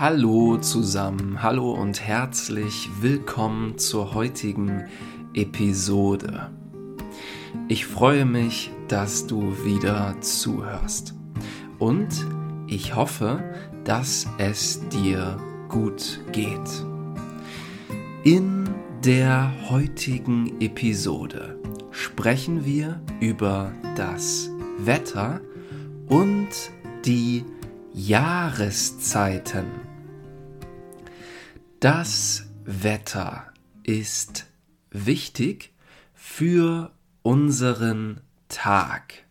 Hallo zusammen, hallo und herzlich willkommen zur heutigen Episode. Ich freue mich, dass du wieder zuhörst und ich hoffe, dass es dir gut geht. In der heutigen Episode sprechen wir über das Wetter und die Jahreszeiten. Das Wetter ist wichtig für unseren Tag.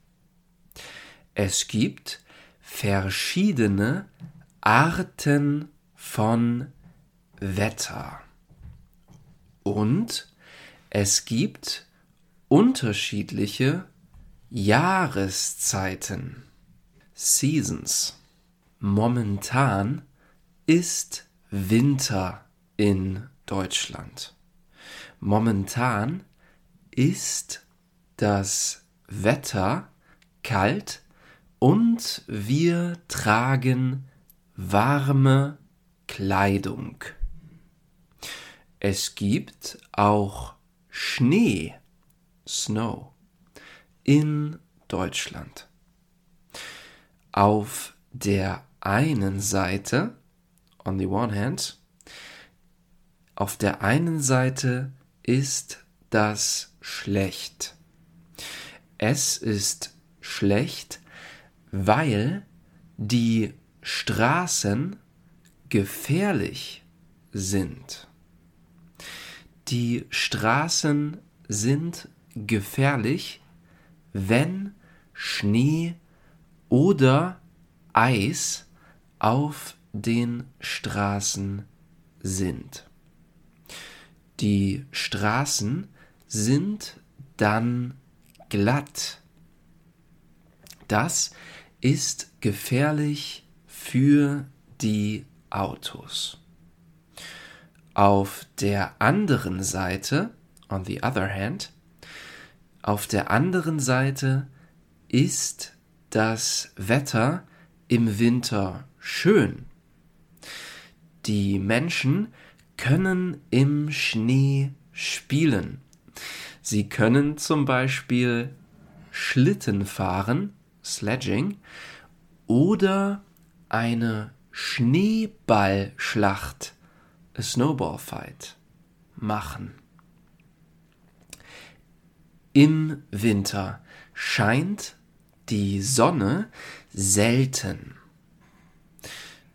Es gibt verschiedene Arten von Wetter. Und es gibt unterschiedliche Jahreszeiten. Seasons. Momentan ist Winter in Deutschland. Momentan ist das Wetter kalt und wir tragen warme Kleidung. Es gibt auch Schnee, Snow, in Deutschland. Auf der einen Seite, on the one hand, auf der einen Seite ist das schlecht. Es ist schlecht, weil die Straßen gefährlich sind. Die Straßen sind gefährlich, wenn Schnee oder Eis auf den Straßen sind. Die Straßen sind dann glatt. Das ist gefährlich für die Autos. Auf der anderen Seite, on the other hand, auf der anderen Seite ist das Wetter im Winter schön. Die Menschen können im Schnee spielen. Sie können zum Beispiel Schlitten fahren, Sledging, oder eine Schneeballschlacht, a Snowball Fight, machen. Im Winter scheint die Sonne selten.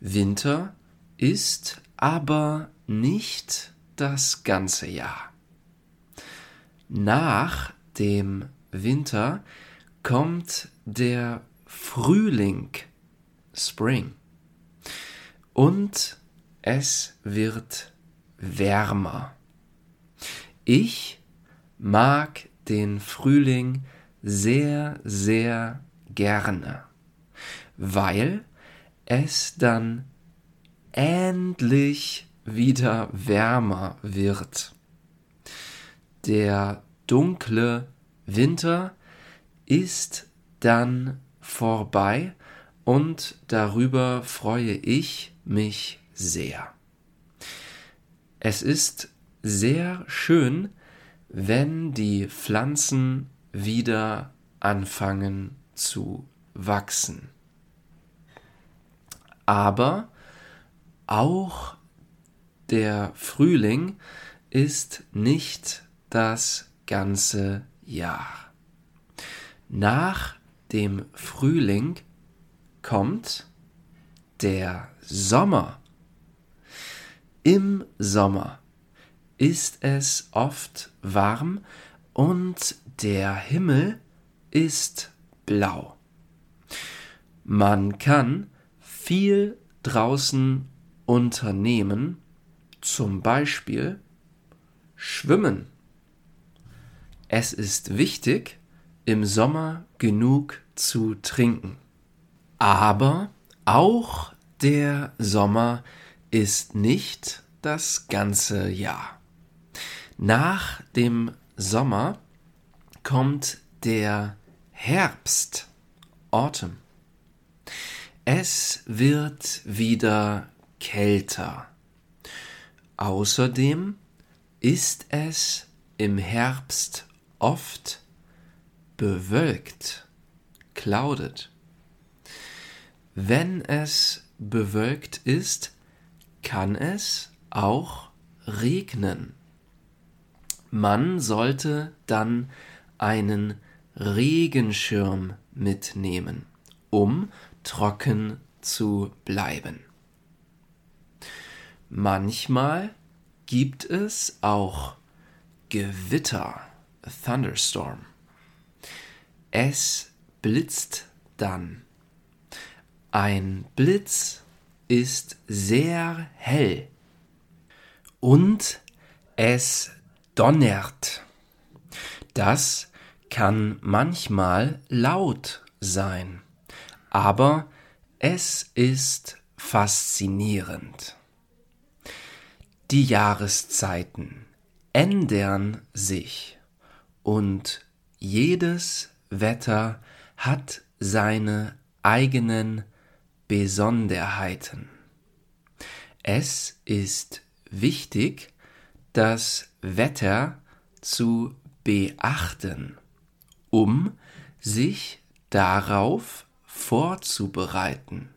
Winter ist aber nicht das ganze Jahr. Nach dem Winter kommt der Frühling, Spring, und es wird wärmer. Ich mag den Frühling sehr, sehr gerne, weil es dann endlich wieder wärmer wird. Der dunkle Winter ist dann vorbei und darüber freue ich mich sehr. Es ist sehr schön, wenn die Pflanzen wieder anfangen zu wachsen. Aber auch der Frühling ist nicht das ganze Jahr. Nach dem Frühling kommt der Sommer. Im Sommer ist es oft warm und der Himmel ist blau. Man kann viel draußen unternehmen, zum Beispiel schwimmen. Es ist wichtig, im Sommer genug zu trinken. Aber auch der Sommer ist nicht das ganze Jahr. Nach dem Sommer kommt der Herbst, Autumn. Es wird wieder kälter. Außerdem ist es im Herbst oft bewölkt, clouded. Wenn es bewölkt ist, kann es auch regnen. Man sollte dann einen Regenschirm mitnehmen, um trocken zu bleiben. Manchmal gibt es auch Gewitter, thunderstorm. Es blitzt dann. Ein Blitz ist sehr hell und es donnert. Das kann manchmal laut sein, aber es ist faszinierend. Die Jahreszeiten ändern sich und jedes Wetter hat seine eigenen Besonderheiten. Es ist wichtig, das Wetter zu beachten, um sich darauf vorzubereiten.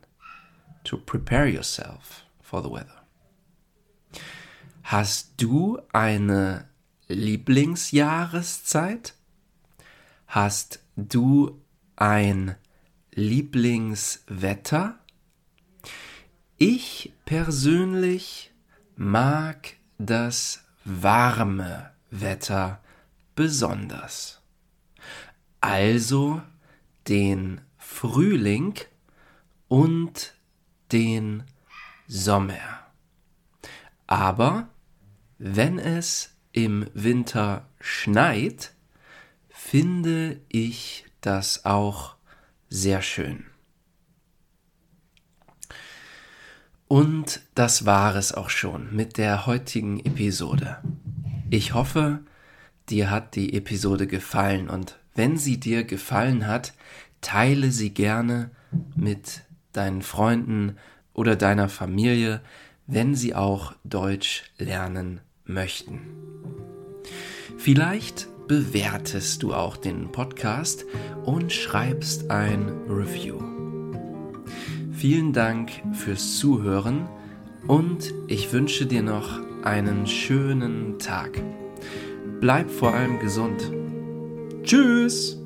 To prepare yourself for the weather. Hast du eine Lieblingsjahreszeit? Hast du ein Lieblingswetter? Ich persönlich mag das warme Wetter besonders. Also den Frühling und den Sommer. Aber wenn es im Winter schneit, finde ich das auch sehr schön. Und das war es auch schon mit der heutigen Episode. Ich hoffe, dir hat die Episode gefallen und wenn sie dir gefallen hat, teile sie gerne mit deinen Freunden oder deiner Familie, wenn sie auch Deutsch lernen möchten. Vielleicht bewertest du auch den Podcast und schreibst ein Review. Vielen Dank fürs Zuhören und ich wünsche dir noch einen schönen Tag. Bleib vor allem gesund. Tschüss!